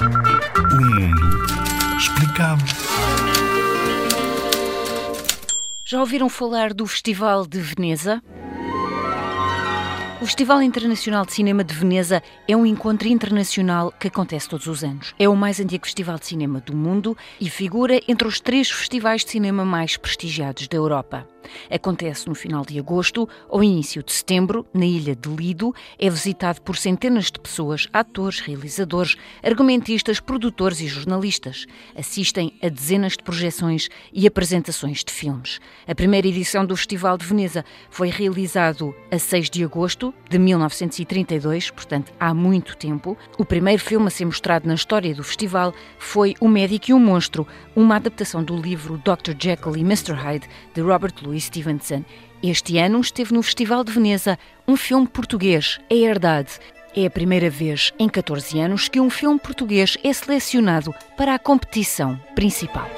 O mundo explicado. Já ouviram falar do Festival de Veneza? O Festival Internacional de Cinema de Veneza é um encontro internacional que acontece todos os anos. É o mais antigo festival de cinema do mundo e figura entre os três festivais de cinema mais prestigiados da Europa. Acontece no final de agosto ou início de setembro, na ilha de Lido. É visitado por centenas de pessoas, atores, realizadores, argumentistas, produtores e jornalistas. Assistem a dezenas de projeções e apresentações de filmes. A primeira edição do Festival de Veneza foi realizado a 6 de agosto de 1932, portanto há muito tempo. O primeiro filme a ser mostrado na história do festival foi O Médico e o Monstro, uma adaptação do livro Dr. Jekyll e Mr. Hyde de Robert Louis Stevenson. Este ano esteve no Festival de Veneza um filme português, A Herdade. É a primeira vez em 14 anos que um filme português é selecionado para a competição principal.